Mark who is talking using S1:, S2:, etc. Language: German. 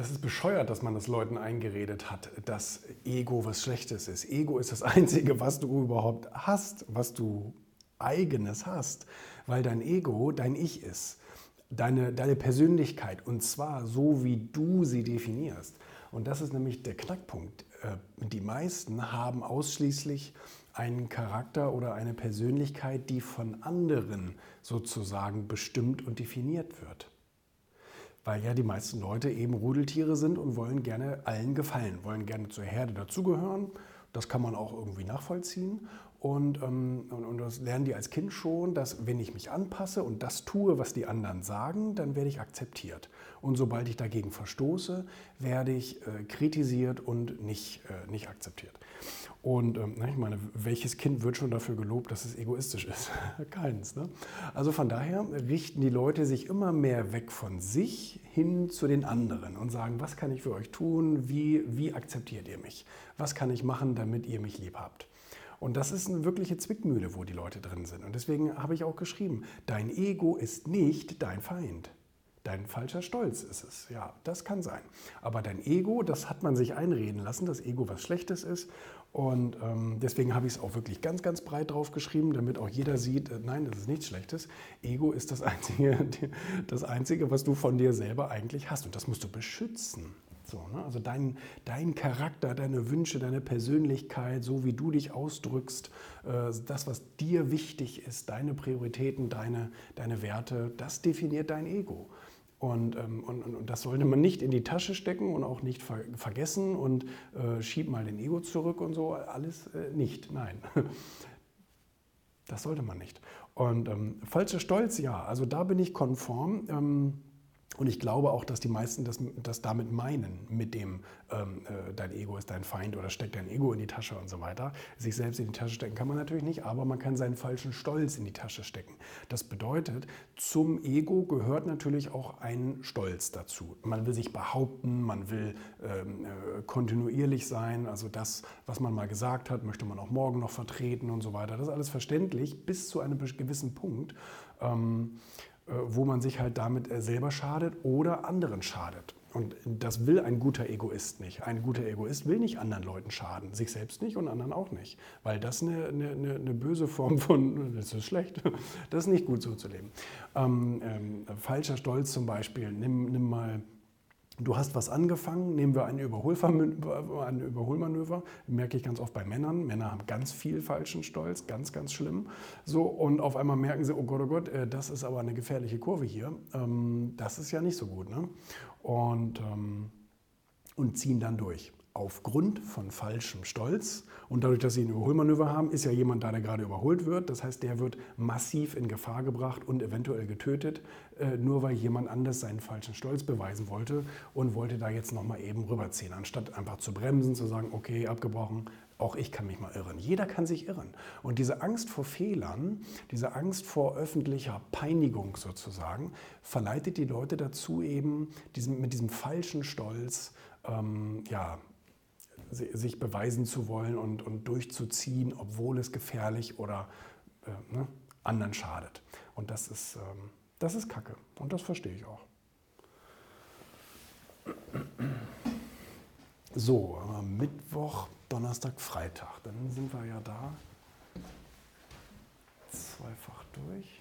S1: das ist bescheuert, dass man das Leuten eingeredet hat, dass Ego was Schlechtes ist. Ego ist das Einzige, was du überhaupt hast, was du eigenes hast, weil dein Ego dein Ich ist, deine, deine Persönlichkeit und zwar so, wie du sie definierst. Und das ist nämlich der Knackpunkt. Äh, die meisten haben ausschließlich einen Charakter oder eine Persönlichkeit, die von anderen sozusagen bestimmt und definiert wird. Weil ja die meisten Leute eben Rudeltiere sind und wollen gerne allen gefallen, wollen gerne zur Herde dazugehören. Das kann man auch irgendwie nachvollziehen. Und, ähm, und, und, das lernen die als Kind schon, dass wenn ich mich anpasse und das tue, was die anderen sagen, dann werde ich akzeptiert. Und sobald ich dagegen verstoße, werde ich äh, kritisiert und nicht, äh, nicht akzeptiert. Und ähm, ich meine, welches Kind wird schon dafür gelobt, dass es egoistisch ist? Keins. Ne? Also von daher richten die Leute sich immer mehr weg von sich hin zu den anderen und sagen, was kann ich für euch tun? Wie, wie akzeptiert ihr mich? Was kann ich machen, damit ihr mich lieb habt? Und das ist eine wirkliche Zwickmühle, wo die Leute drin sind. Und deswegen habe ich auch geschrieben, dein Ego ist nicht dein Feind. Dein falscher Stolz ist es. Ja, das kann sein. Aber dein Ego, das hat man sich einreden lassen, dass Ego was Schlechtes ist. Und ähm, deswegen habe ich es auch wirklich ganz, ganz breit drauf geschrieben, damit auch jeder sieht, äh, nein, das ist nichts Schlechtes. Ego ist das Einzige, das Einzige, was du von dir selber eigentlich hast. Und das musst du beschützen. So, ne? Also dein, dein Charakter, deine Wünsche, deine Persönlichkeit, so wie du dich ausdrückst, äh, das, was dir wichtig ist, deine Prioritäten, deine, deine Werte, das definiert dein Ego. Und, ähm, und, und, das sollte man nicht in die Tasche stecken und auch nicht ver vergessen und äh, schieb mal den Ego zurück und so. Alles äh, nicht, nein. Das sollte man nicht. Und ähm, falscher Stolz, ja, also da bin ich konform. Ähm, und ich glaube auch, dass die meisten das, das damit meinen, mit dem ähm, äh, dein Ego ist dein Feind oder steckt dein Ego in die Tasche und so weiter. Sich selbst in die Tasche stecken kann man natürlich nicht, aber man kann seinen falschen Stolz in die Tasche stecken. Das bedeutet, zum Ego gehört natürlich auch ein Stolz dazu. Man will sich behaupten, man will ähm, äh, kontinuierlich sein, also das, was man mal gesagt hat, möchte man auch morgen noch vertreten und so weiter. Das ist alles verständlich bis zu einem gewissen Punkt. Ähm, äh, wo man sich halt damit äh, selber schadet oder anderen schadet. Und das will ein guter Egoist nicht. Ein guter Egoist will nicht anderen Leuten schaden, sich selbst nicht und anderen auch nicht. Weil das eine, eine, eine böse Form von, das ist schlecht, das ist nicht gut so zu leben. Ähm, ähm, falscher Stolz zum Beispiel, nimm, nimm mal Du hast was angefangen, nehmen wir ein, ein Überholmanöver, merke ich ganz oft bei Männern. Männer haben ganz viel falschen Stolz, ganz, ganz schlimm. So, und auf einmal merken sie, oh Gott, oh Gott, äh, das ist aber eine gefährliche Kurve hier. Ähm, das ist ja nicht so gut. Ne? Und, ähm, und ziehen dann durch aufgrund von falschem Stolz. Und dadurch, dass sie ein Überholmanöver haben, ist ja jemand da, der gerade überholt wird. Das heißt, der wird massiv in Gefahr gebracht und eventuell getötet, äh, nur weil jemand anders seinen falschen Stolz beweisen wollte und wollte da jetzt nochmal eben rüberziehen, anstatt einfach zu bremsen, zu sagen, okay, abgebrochen, auch ich kann mich mal irren. Jeder kann sich irren. Und diese Angst vor Fehlern, diese Angst vor öffentlicher Peinigung sozusagen, verleitet die Leute dazu eben, diesen, mit diesem falschen Stolz, ähm, ja, sich beweisen zu wollen und, und durchzuziehen, obwohl es gefährlich oder äh, ne, anderen schadet. Und das ist, ähm, das ist Kacke. Und das verstehe ich auch. So, Mittwoch, Donnerstag, Freitag. Dann sind wir ja da zweifach durch.